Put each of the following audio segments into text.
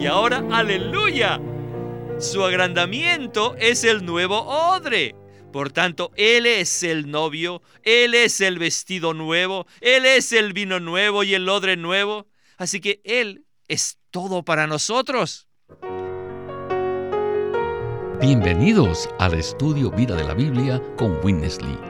Y ahora, aleluya. Su agrandamiento es el nuevo odre. Por tanto, Él es el novio, Él es el vestido nuevo, Él es el vino nuevo y el odre nuevo. Así que Él es todo para nosotros. Bienvenidos al estudio Vida de la Biblia con Winnesley.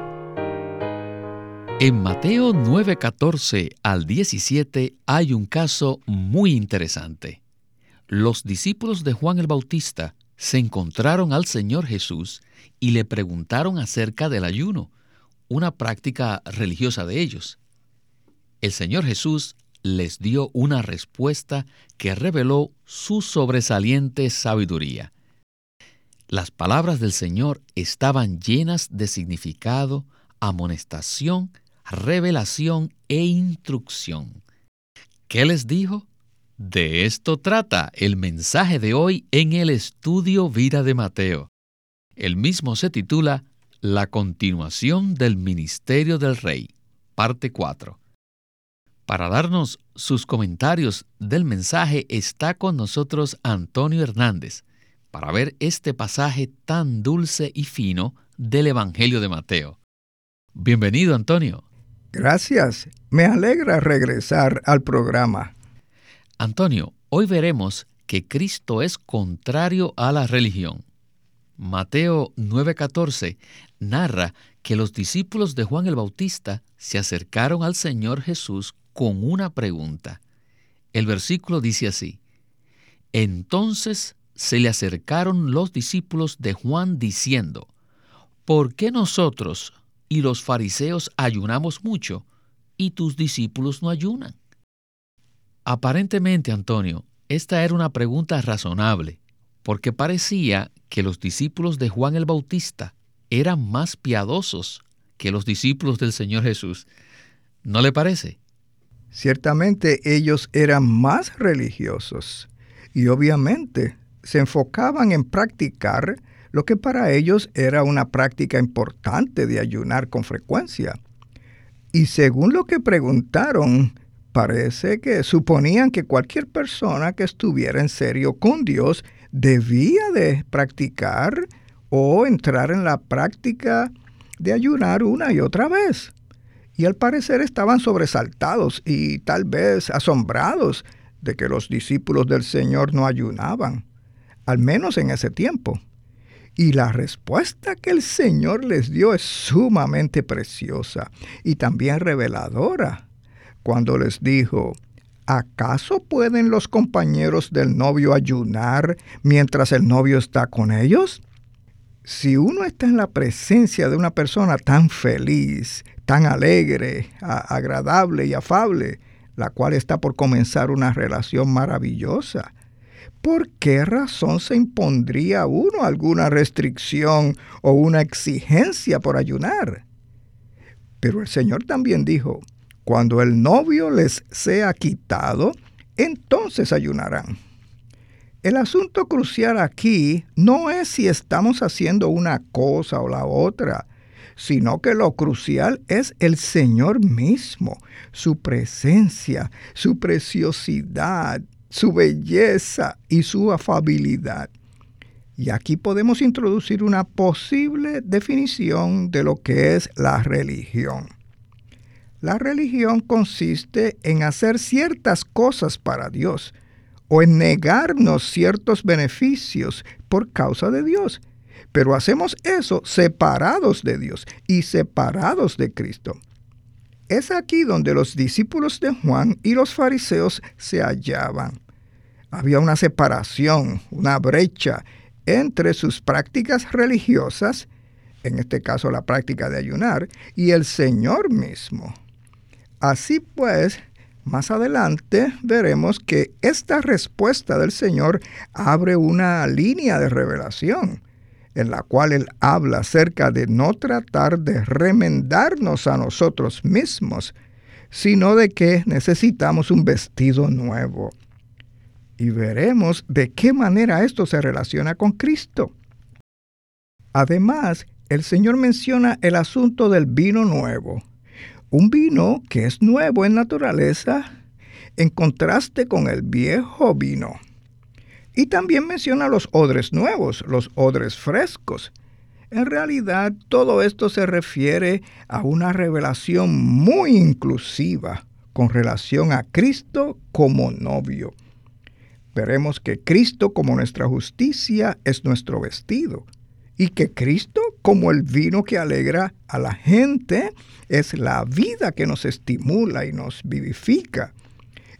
En Mateo 9:14 al 17 hay un caso muy interesante. Los discípulos de Juan el Bautista se encontraron al Señor Jesús y le preguntaron acerca del ayuno, una práctica religiosa de ellos. El Señor Jesús les dio una respuesta que reveló su sobresaliente sabiduría. Las palabras del Señor estaban llenas de significado, amonestación revelación e instrucción. ¿Qué les dijo? De esto trata el mensaje de hoy en el estudio Vida de Mateo. El mismo se titula La continuación del ministerio del Rey, parte 4. Para darnos sus comentarios del mensaje está con nosotros Antonio Hernández, para ver este pasaje tan dulce y fino del Evangelio de Mateo. Bienvenido, Antonio. Gracias. Me alegra regresar al programa. Antonio, hoy veremos que Cristo es contrario a la religión. Mateo 9:14 narra que los discípulos de Juan el Bautista se acercaron al Señor Jesús con una pregunta. El versículo dice así, Entonces se le acercaron los discípulos de Juan diciendo, ¿por qué nosotros, y los fariseos ayunamos mucho y tus discípulos no ayunan? Aparentemente, Antonio, esta era una pregunta razonable, porque parecía que los discípulos de Juan el Bautista eran más piadosos que los discípulos del Señor Jesús. ¿No le parece? Ciertamente ellos eran más religiosos y obviamente se enfocaban en practicar lo que para ellos era una práctica importante de ayunar con frecuencia. Y según lo que preguntaron, parece que suponían que cualquier persona que estuviera en serio con Dios debía de practicar o entrar en la práctica de ayunar una y otra vez. Y al parecer estaban sobresaltados y tal vez asombrados de que los discípulos del Señor no ayunaban, al menos en ese tiempo. Y la respuesta que el Señor les dio es sumamente preciosa y también reveladora. Cuando les dijo, ¿acaso pueden los compañeros del novio ayunar mientras el novio está con ellos? Si uno está en la presencia de una persona tan feliz, tan alegre, agradable y afable, la cual está por comenzar una relación maravillosa, ¿por qué razón se impondría uno alguna restricción o una exigencia por ayunar? Pero el Señor también dijo, cuando el novio les sea quitado, entonces ayunarán. El asunto crucial aquí no es si estamos haciendo una cosa o la otra, sino que lo crucial es el Señor mismo, su presencia, su preciosidad, su belleza y su afabilidad. Y aquí podemos introducir una posible definición de lo que es la religión. La religión consiste en hacer ciertas cosas para Dios o en negarnos ciertos beneficios por causa de Dios. Pero hacemos eso separados de Dios y separados de Cristo. Es aquí donde los discípulos de Juan y los fariseos se hallaban. Había una separación, una brecha entre sus prácticas religiosas, en este caso la práctica de ayunar, y el Señor mismo. Así pues, más adelante veremos que esta respuesta del Señor abre una línea de revelación. En la cual él habla acerca de no tratar de remendarnos a nosotros mismos, sino de que necesitamos un vestido nuevo. Y veremos de qué manera esto se relaciona con Cristo. Además, el Señor menciona el asunto del vino nuevo. Un vino que es nuevo en naturaleza en contraste con el viejo vino. Y también menciona los odres nuevos, los odres frescos. En realidad todo esto se refiere a una revelación muy inclusiva con relación a Cristo como novio. Veremos que Cristo como nuestra justicia es nuestro vestido y que Cristo como el vino que alegra a la gente es la vida que nos estimula y nos vivifica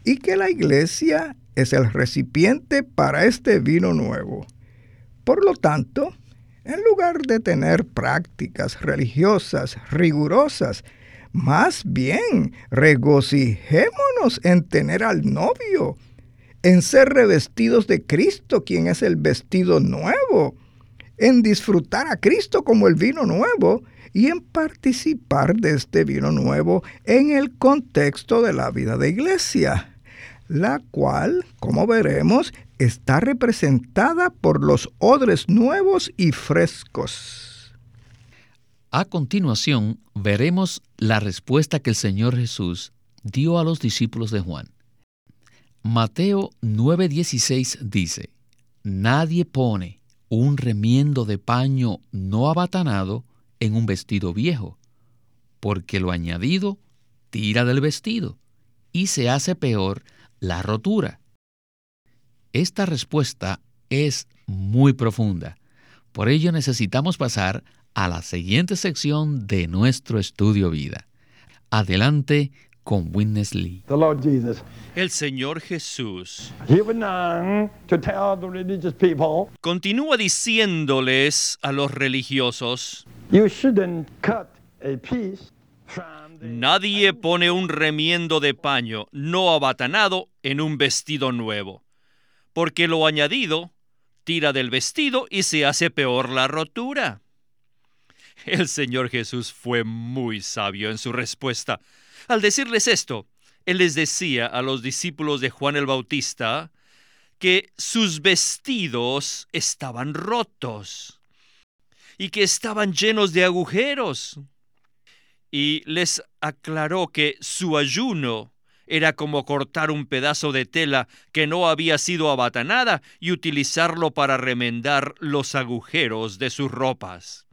y que la iglesia es el recipiente para este vino nuevo. Por lo tanto, en lugar de tener prácticas religiosas rigurosas, más bien regocijémonos en tener al novio, en ser revestidos de Cristo, quien es el vestido nuevo, en disfrutar a Cristo como el vino nuevo y en participar de este vino nuevo en el contexto de la vida de iglesia la cual, como veremos, está representada por los odres nuevos y frescos. A continuación, veremos la respuesta que el Señor Jesús dio a los discípulos de Juan. Mateo 9:16 dice, Nadie pone un remiendo de paño no abatanado en un vestido viejo, porque lo añadido tira del vestido y se hace peor la rotura. Esta respuesta es muy profunda. Por ello necesitamos pasar a la siguiente sección de nuestro estudio vida. Adelante con Witness Lee. El Señor Jesús continúa diciéndoles a los religiosos, Nadie pone un remiendo de paño no abatanado en un vestido nuevo, porque lo añadido tira del vestido y se hace peor la rotura. El Señor Jesús fue muy sabio en su respuesta. Al decirles esto, Él les decía a los discípulos de Juan el Bautista que sus vestidos estaban rotos y que estaban llenos de agujeros y les aclaró que su ayuno era como cortar un pedazo de tela que no había sido abatanada y utilizarlo para remendar los agujeros de sus ropas.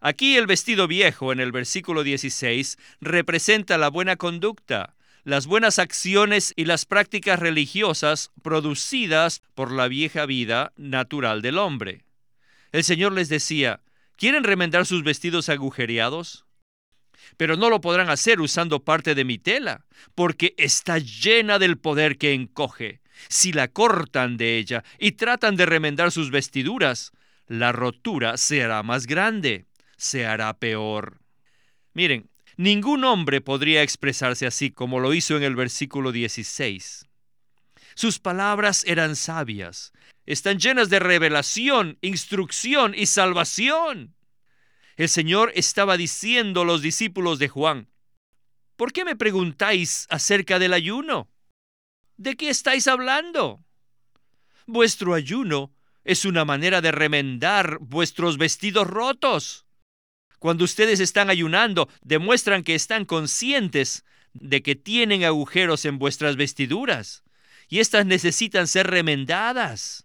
Aquí el vestido viejo en el versículo 16 representa la buena conducta, las buenas acciones y las prácticas religiosas producidas por la vieja vida natural del hombre. El Señor les decía, ¿quieren remendar sus vestidos agujereados? Pero no lo podrán hacer usando parte de mi tela, porque está llena del poder que encoge. Si la cortan de ella y tratan de remendar sus vestiduras, la rotura se hará más grande, se hará peor. Miren, ningún hombre podría expresarse así como lo hizo en el versículo 16. Sus palabras eran sabias, están llenas de revelación, instrucción y salvación. El Señor estaba diciendo a los discípulos de Juan, ¿por qué me preguntáis acerca del ayuno? ¿De qué estáis hablando? Vuestro ayuno es una manera de remendar vuestros vestidos rotos. Cuando ustedes están ayunando, demuestran que están conscientes de que tienen agujeros en vuestras vestiduras y éstas necesitan ser remendadas.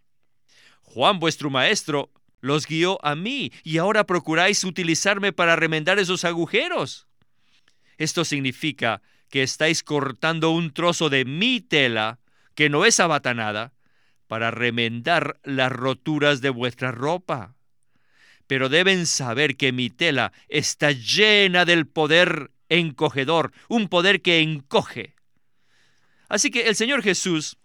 Juan, vuestro maestro, los guió a mí y ahora procuráis utilizarme para remendar esos agujeros. Esto significa que estáis cortando un trozo de mi tela, que no es abatanada, para remendar las roturas de vuestra ropa. Pero deben saber que mi tela está llena del poder encogedor, un poder que encoge. Así que el Señor Jesús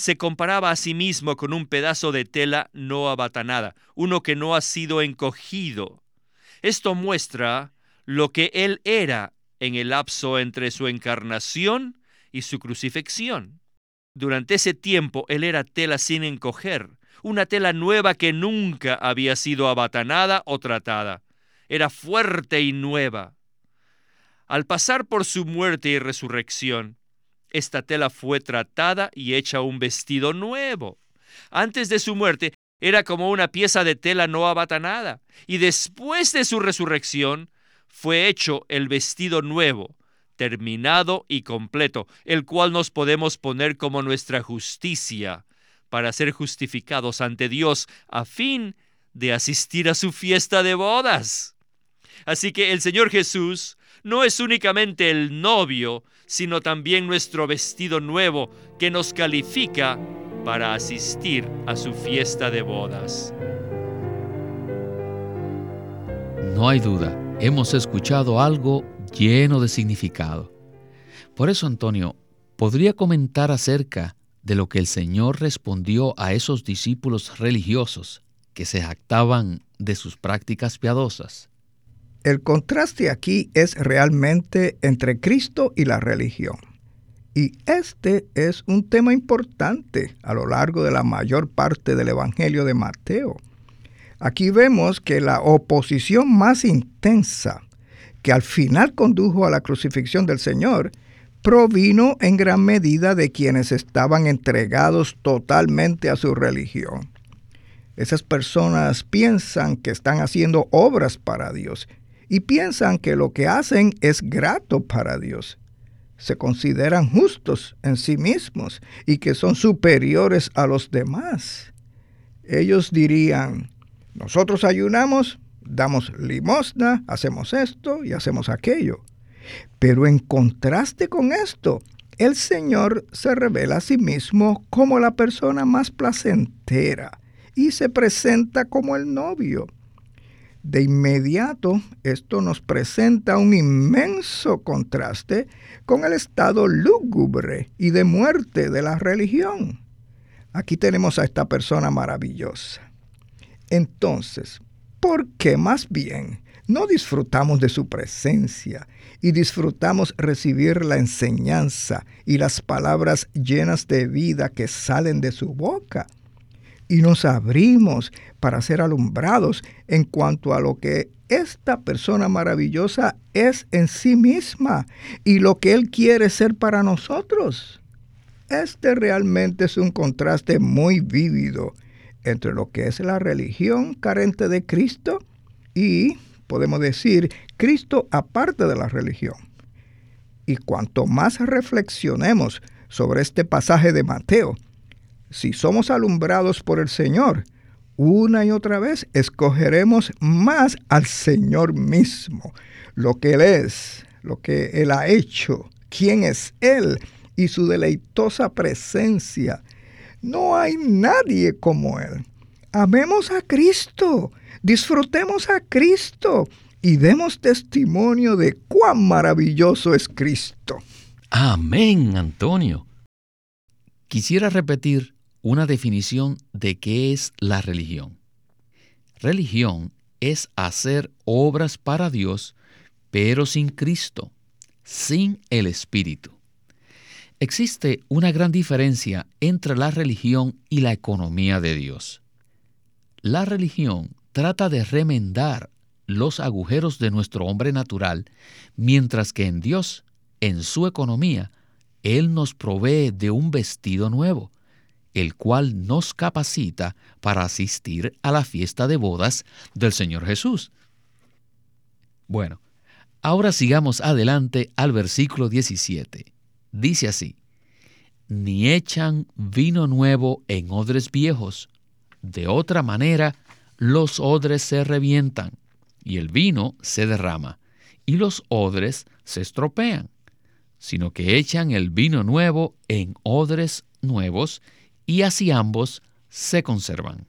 se comparaba a sí mismo con un pedazo de tela no abatanada, uno que no ha sido encogido. Esto muestra lo que él era en el lapso entre su encarnación y su crucifixión. Durante ese tiempo él era tela sin encoger, una tela nueva que nunca había sido abatanada o tratada. Era fuerte y nueva. Al pasar por su muerte y resurrección, esta tela fue tratada y hecha un vestido nuevo. Antes de su muerte era como una pieza de tela no abatanada, y después de su resurrección fue hecho el vestido nuevo, terminado y completo, el cual nos podemos poner como nuestra justicia para ser justificados ante Dios a fin de asistir a su fiesta de bodas. Así que el Señor Jesús no es únicamente el novio, sino también nuestro vestido nuevo que nos califica para asistir a su fiesta de bodas. No hay duda, hemos escuchado algo lleno de significado. Por eso, Antonio, ¿podría comentar acerca de lo que el Señor respondió a esos discípulos religiosos que se jactaban de sus prácticas piadosas? El contraste aquí es realmente entre Cristo y la religión. Y este es un tema importante a lo largo de la mayor parte del Evangelio de Mateo. Aquí vemos que la oposición más intensa que al final condujo a la crucifixión del Señor provino en gran medida de quienes estaban entregados totalmente a su religión. Esas personas piensan que están haciendo obras para Dios y piensan que lo que hacen es grato para Dios. Se consideran justos en sí mismos y que son superiores a los demás. Ellos dirían, nosotros ayunamos, damos limosna, hacemos esto y hacemos aquello. Pero en contraste con esto, el Señor se revela a sí mismo como la persona más placentera y se presenta como el novio. De inmediato, esto nos presenta un inmenso contraste con el estado lúgubre y de muerte de la religión. Aquí tenemos a esta persona maravillosa. Entonces, ¿por qué más bien no disfrutamos de su presencia y disfrutamos recibir la enseñanza y las palabras llenas de vida que salen de su boca? Y nos abrimos para ser alumbrados en cuanto a lo que esta persona maravillosa es en sí misma y lo que Él quiere ser para nosotros. Este realmente es un contraste muy vívido entre lo que es la religión carente de Cristo y, podemos decir, Cristo aparte de la religión. Y cuanto más reflexionemos sobre este pasaje de Mateo, si somos alumbrados por el Señor, una y otra vez escogeremos más al Señor mismo, lo que Él es, lo que Él ha hecho, quién es Él y su deleitosa presencia. No hay nadie como Él. Amemos a Cristo, disfrutemos a Cristo y demos testimonio de cuán maravilloso es Cristo. Amén, Antonio. Quisiera repetir una definición de qué es la religión. Religión es hacer obras para Dios, pero sin Cristo, sin el Espíritu. Existe una gran diferencia entre la religión y la economía de Dios. La religión trata de remendar los agujeros de nuestro hombre natural, mientras que en Dios, en su economía, Él nos provee de un vestido nuevo, el cual nos capacita para asistir a la fiesta de bodas del Señor Jesús. Bueno, ahora sigamos adelante al versículo 17. Dice así, ni echan vino nuevo en odres viejos, de otra manera los odres se revientan, y el vino se derrama, y los odres se estropean, sino que echan el vino nuevo en odres nuevos, y así ambos se conservan.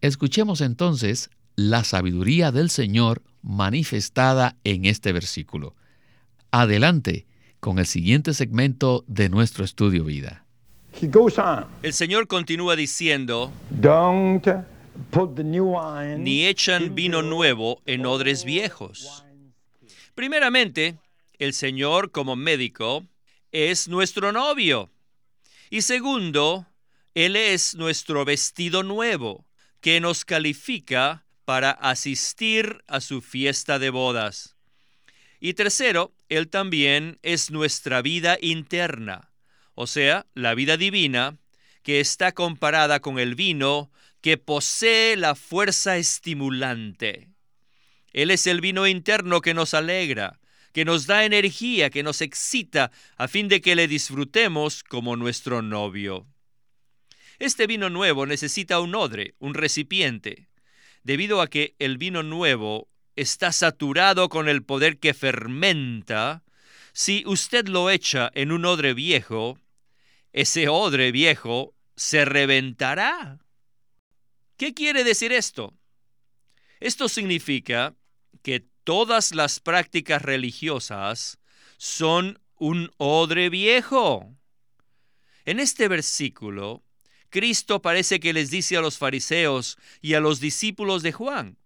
Escuchemos entonces la sabiduría del Señor manifestada en este versículo. Adelante con el siguiente segmento de nuestro estudio vida. El Señor continúa diciendo, ni echan vino nuevo en odres viejos. Primeramente, el Señor como médico es nuestro novio. Y segundo, Él es nuestro vestido nuevo, que nos califica para asistir a su fiesta de bodas. Y tercero, Él también es nuestra vida interna, o sea, la vida divina, que está comparada con el vino que posee la fuerza estimulante. Él es el vino interno que nos alegra, que nos da energía, que nos excita, a fin de que le disfrutemos como nuestro novio. Este vino nuevo necesita un odre, un recipiente, debido a que el vino nuevo está saturado con el poder que fermenta. Si usted lo echa en un odre viejo, ese odre viejo se reventará. ¿Qué quiere decir esto? Esto significa que todas las prácticas religiosas son un odre viejo. En este versículo, Cristo parece que les dice a los fariseos y a los discípulos de Juan,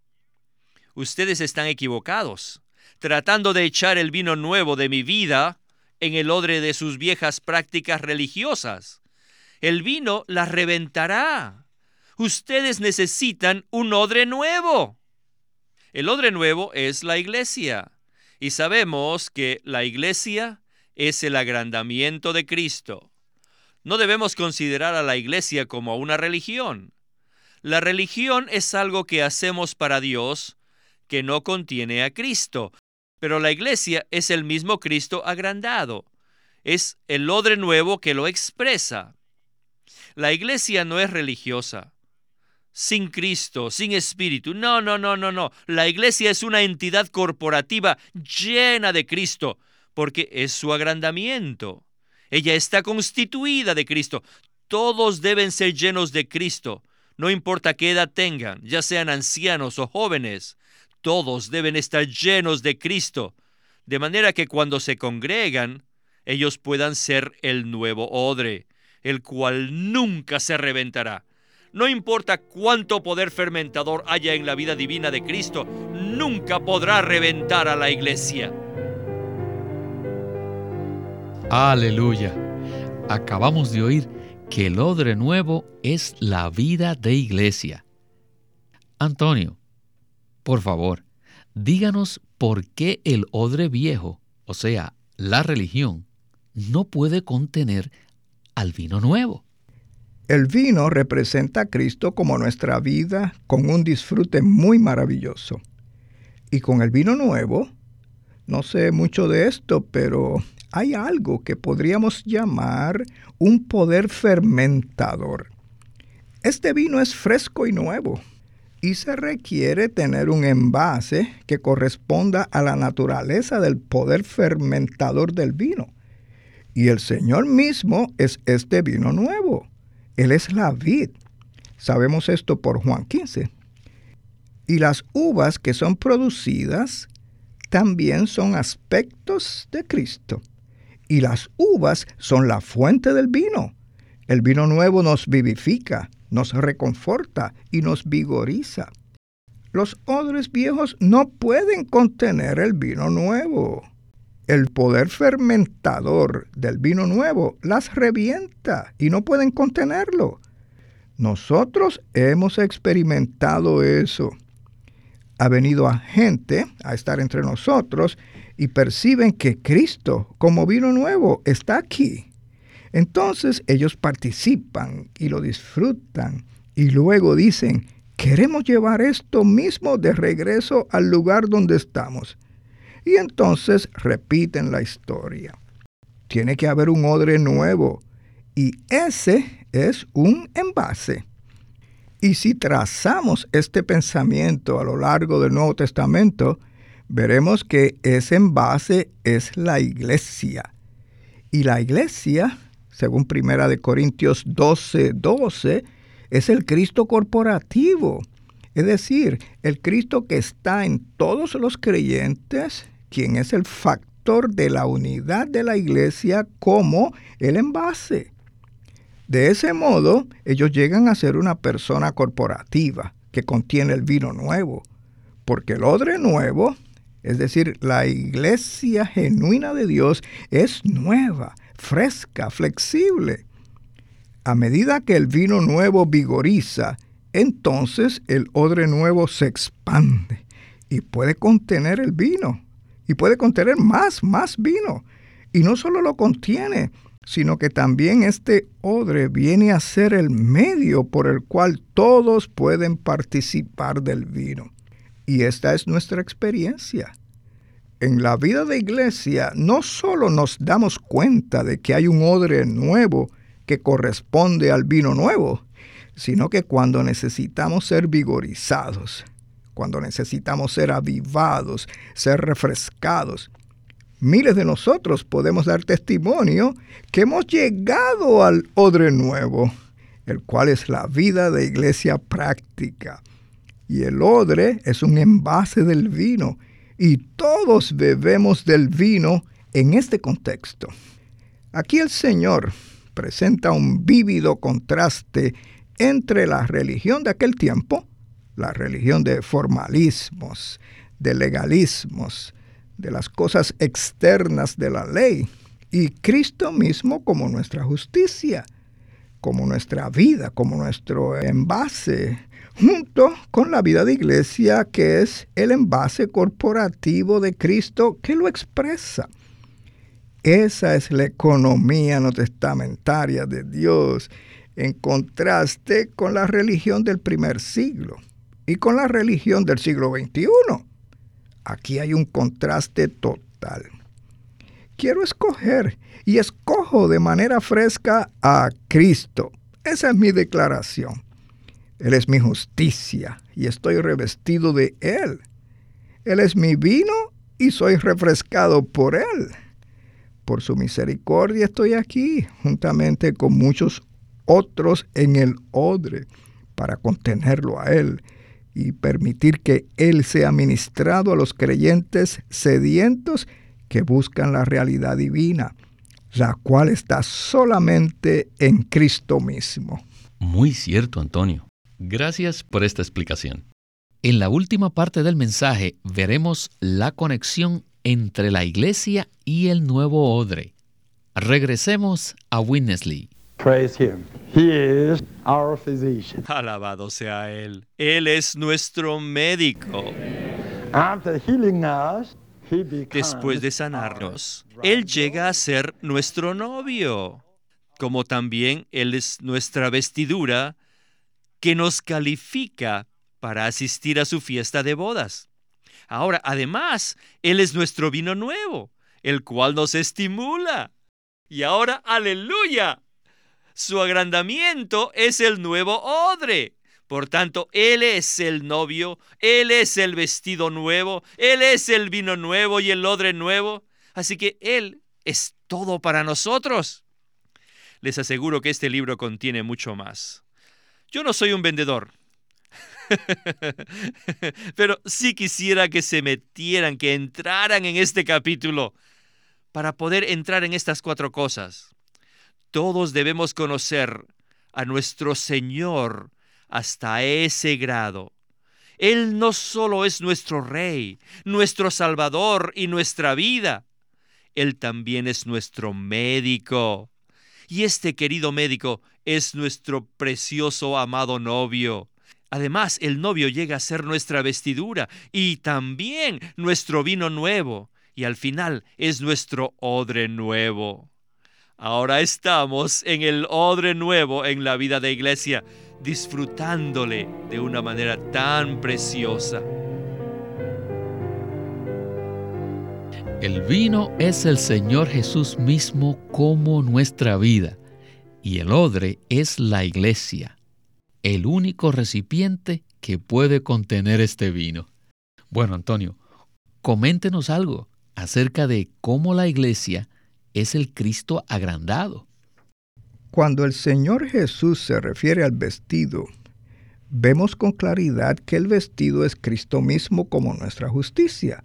ustedes están equivocados, tratando de echar el vino nuevo de mi vida en el odre de sus viejas prácticas religiosas. El vino las reventará. Ustedes necesitan un odre nuevo. El odre nuevo es la iglesia. Y sabemos que la iglesia es el agrandamiento de Cristo. No debemos considerar a la iglesia como una religión. La religión es algo que hacemos para Dios que no contiene a Cristo, pero la iglesia es el mismo Cristo agrandado. Es el odre nuevo que lo expresa. La iglesia no es religiosa sin Cristo, sin Espíritu. No, no, no, no, no. La iglesia es una entidad corporativa llena de Cristo, porque es su agrandamiento. Ella está constituida de Cristo. Todos deben ser llenos de Cristo, no importa qué edad tengan, ya sean ancianos o jóvenes. Todos deben estar llenos de Cristo, de manera que cuando se congregan, ellos puedan ser el nuevo odre, el cual nunca se reventará no importa cuánto poder fermentador haya en la vida divina de Cristo, nunca podrá reventar a la iglesia. Aleluya. Acabamos de oír que el odre nuevo es la vida de iglesia. Antonio, por favor, díganos por qué el odre viejo, o sea, la religión, no puede contener al vino nuevo. El vino representa a Cristo como nuestra vida con un disfrute muy maravilloso. Y con el vino nuevo, no sé mucho de esto, pero hay algo que podríamos llamar un poder fermentador. Este vino es fresco y nuevo y se requiere tener un envase que corresponda a la naturaleza del poder fermentador del vino. Y el Señor mismo es este vino nuevo. Él es la vid. Sabemos esto por Juan 15. Y las uvas que son producidas también son aspectos de Cristo. Y las uvas son la fuente del vino. El vino nuevo nos vivifica, nos reconforta y nos vigoriza. Los odres viejos no pueden contener el vino nuevo el poder fermentador del vino nuevo las revienta y no pueden contenerlo. Nosotros hemos experimentado eso. Ha venido a gente a estar entre nosotros y perciben que Cristo, como vino nuevo, está aquí. Entonces ellos participan y lo disfrutan y luego dicen, queremos llevar esto mismo de regreso al lugar donde estamos y entonces repiten la historia. Tiene que haber un odre nuevo y ese es un envase. Y si trazamos este pensamiento a lo largo del Nuevo Testamento, veremos que ese envase es la iglesia. Y la iglesia, según Primera de Corintios 12, 12, es el Cristo corporativo. Es decir, el Cristo que está en todos los creyentes quien es el factor de la unidad de la iglesia como el envase. De ese modo, ellos llegan a ser una persona corporativa que contiene el vino nuevo, porque el odre nuevo, es decir, la iglesia genuina de Dios, es nueva, fresca, flexible. A medida que el vino nuevo vigoriza, entonces el odre nuevo se expande y puede contener el vino, y puede contener más, más vino. Y no solo lo contiene, sino que también este odre viene a ser el medio por el cual todos pueden participar del vino. Y esta es nuestra experiencia. En la vida de iglesia no solo nos damos cuenta de que hay un odre nuevo que corresponde al vino nuevo, sino que cuando necesitamos ser vigorizados, cuando necesitamos ser avivados, ser refrescados, miles de nosotros podemos dar testimonio que hemos llegado al odre nuevo, el cual es la vida de iglesia práctica. Y el odre es un envase del vino, y todos bebemos del vino en este contexto. Aquí el Señor presenta un vívido contraste entre la religión de aquel tiempo, la religión de formalismos, de legalismos, de las cosas externas de la ley, y Cristo mismo como nuestra justicia, como nuestra vida, como nuestro envase, junto con la vida de iglesia que es el envase corporativo de Cristo que lo expresa. Esa es la economía no testamentaria de Dios en contraste con la religión del primer siglo y con la religión del siglo XXI. Aquí hay un contraste total. Quiero escoger y escojo de manera fresca a Cristo. Esa es mi declaración. Él es mi justicia y estoy revestido de Él. Él es mi vino y soy refrescado por Él. Por su misericordia estoy aquí, juntamente con muchos otros en el odre para contenerlo a Él y permitir que Él sea ministrado a los creyentes sedientos que buscan la realidad divina, la cual está solamente en Cristo mismo. Muy cierto, Antonio. Gracias por esta explicación. En la última parte del mensaje veremos la conexión entre la iglesia y el nuevo odre. Regresemos a Winnesley. Praise him. He is our physician. Alabado sea Él. Él es nuestro médico. After healing us, he becomes Después de sanarnos, Él llega a ser nuestro novio, como también Él es nuestra vestidura que nos califica para asistir a su fiesta de bodas. Ahora, además, Él es nuestro vino nuevo, el cual nos estimula. Y ahora, aleluya, su agrandamiento es el nuevo odre. Por tanto, Él es el novio, Él es el vestido nuevo, Él es el vino nuevo y el odre nuevo. Así que Él es todo para nosotros. Les aseguro que este libro contiene mucho más. Yo no soy un vendedor, pero sí quisiera que se metieran, que entraran en este capítulo para poder entrar en estas cuatro cosas. Todos debemos conocer a nuestro Señor hasta ese grado. Él no solo es nuestro Rey, nuestro Salvador y nuestra vida, Él también es nuestro médico. Y este querido médico es nuestro precioso amado novio. Además, el novio llega a ser nuestra vestidura y también nuestro vino nuevo. Y al final es nuestro odre nuevo. Ahora estamos en el odre nuevo en la vida de iglesia, disfrutándole de una manera tan preciosa. El vino es el Señor Jesús mismo como nuestra vida y el odre es la iglesia, el único recipiente que puede contener este vino. Bueno, Antonio, coméntenos algo acerca de cómo la iglesia es el Cristo agrandado. Cuando el Señor Jesús se refiere al vestido, vemos con claridad que el vestido es Cristo mismo como nuestra justicia,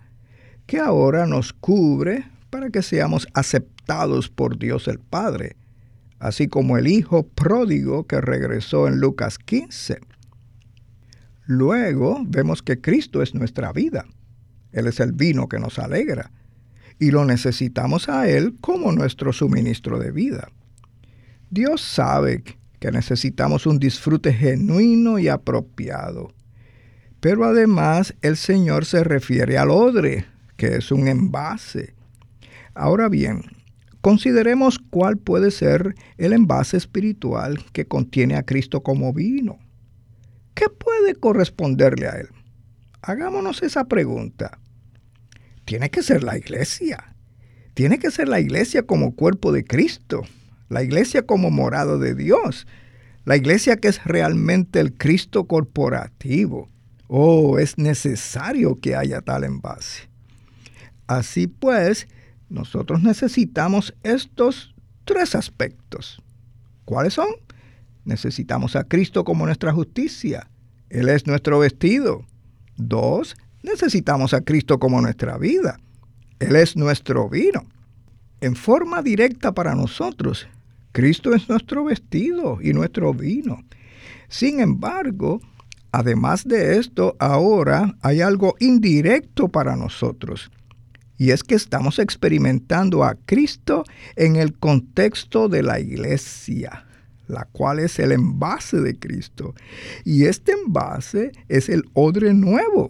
que ahora nos cubre para que seamos aceptados por Dios el Padre, así como el Hijo pródigo que regresó en Lucas 15. Luego vemos que Cristo es nuestra vida. Él es el vino que nos alegra y lo necesitamos a Él como nuestro suministro de vida. Dios sabe que necesitamos un disfrute genuino y apropiado. Pero además el Señor se refiere al odre, que es un envase. Ahora bien, consideremos cuál puede ser el envase espiritual que contiene a Cristo como vino. ¿Qué puede corresponderle a Él? Hagámonos esa pregunta. Tiene que ser la iglesia. Tiene que ser la iglesia como cuerpo de Cristo, la iglesia como morado de Dios, la iglesia que es realmente el Cristo corporativo. Oh, es necesario que haya tal envase. Así pues, nosotros necesitamos estos tres aspectos. ¿Cuáles son? Necesitamos a Cristo como nuestra justicia. Él es nuestro vestido. Dos, necesitamos a Cristo como nuestra vida. Él es nuestro vino. En forma directa para nosotros, Cristo es nuestro vestido y nuestro vino. Sin embargo, además de esto, ahora hay algo indirecto para nosotros. Y es que estamos experimentando a Cristo en el contexto de la iglesia, la cual es el envase de Cristo. Y este envase es el odre nuevo.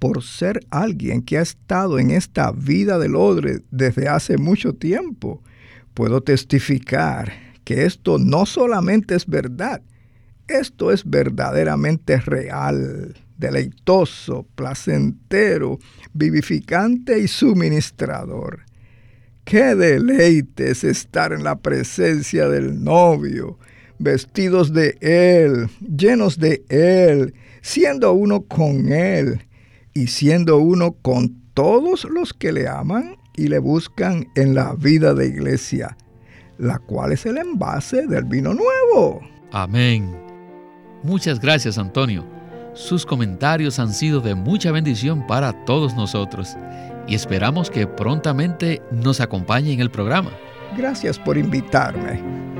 Por ser alguien que ha estado en esta vida del odre desde hace mucho tiempo, puedo testificar que esto no solamente es verdad, esto es verdaderamente real, deleitoso, placentero, vivificante y suministrador. Qué deleite es estar en la presencia del novio, vestidos de Él, llenos de Él, siendo uno con Él y siendo uno con todos los que le aman y le buscan en la vida de iglesia, la cual es el envase del vino nuevo. Amén. Muchas gracias, Antonio. Sus comentarios han sido de mucha bendición para todos nosotros y esperamos que prontamente nos acompañe en el programa. Gracias por invitarme.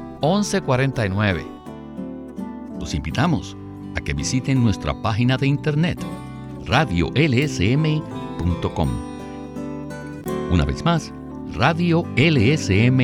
Los invitamos a que visiten nuestra página de internet radiolsm.com. Una vez más, radiolsm.com